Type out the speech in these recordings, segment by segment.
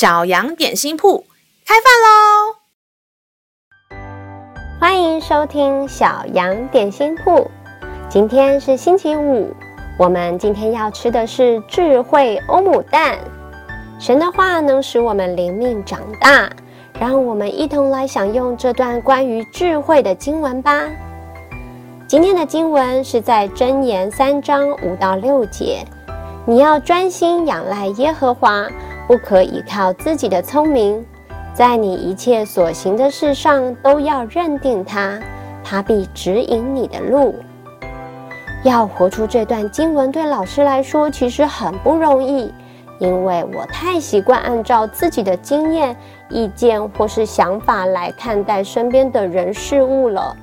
小羊点心铺开饭喽！欢迎收听小羊点心铺。今天是星期五，我们今天要吃的是智慧欧姆蛋。神的话能使我们灵命长大，让我们一同来享用这段关于智慧的经文吧。今天的经文是在箴言三章五到六节，你要专心仰赖耶和华。不可依靠自己的聪明，在你一切所行的事上都要认定他，他必指引你的路。要活出这段经文，对老师来说其实很不容易，因为我太习惯按照自己的经验、意见或是想法来看待身边的人事物了，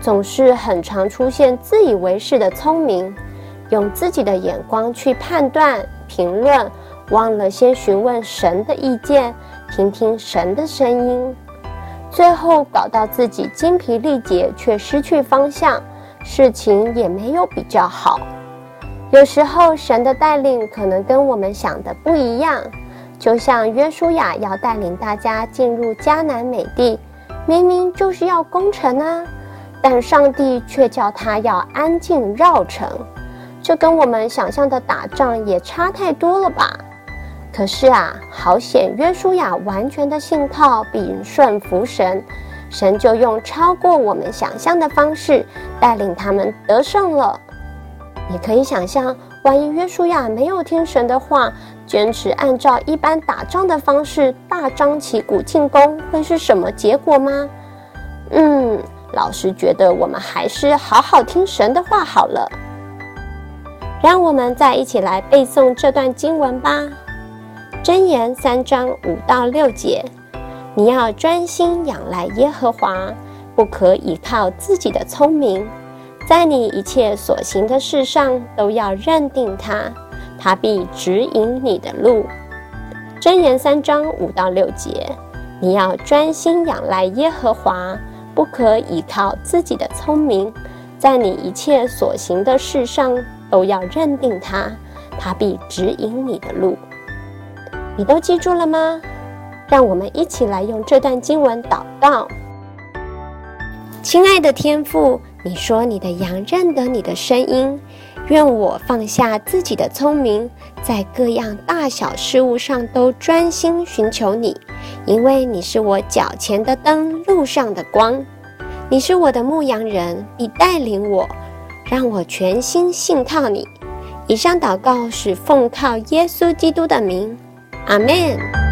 总是很常出现自以为是的聪明，用自己的眼光去判断、评论。忘了先询问神的意见，听听神的声音，最后搞到自己精疲力竭，却失去方向，事情也没有比较好。有时候神的带领可能跟我们想的不一样，就像约书亚要带领大家进入迦南美地，明明就是要攻城啊，但上帝却叫他要安静绕城，这跟我们想象的打仗也差太多了吧？可是啊，好险！约书亚完全的信靠并顺服神，神就用超过我们想象的方式带领他们得胜了。你可以想象，万一约书亚没有听神的话，坚持按照一般打仗的方式大张旗鼓进攻，会是什么结果吗？嗯，老师觉得我们还是好好听神的话好了。让我们再一起来背诵这段经文吧。箴言三章五到六节，你要专心仰赖耶和华，不可倚靠自己的聪明，在你一切所行的事上都要认定他，他必指引你的路。箴言三章五到六节，你要专心仰赖耶和华，不可倚靠自己的聪明，在你一切所行的事上都要认定他，他必指引你的路。你都记住了吗？让我们一起来用这段经文祷告。亲爱的天父，你说你的羊认得你的声音，愿我放下自己的聪明，在各样大小事物上都专心寻求你，因为你是我脚前的灯，路上的光。你是我的牧羊人，你带领我，让我全心信靠你。以上祷告是奉靠耶稣基督的名。阿门。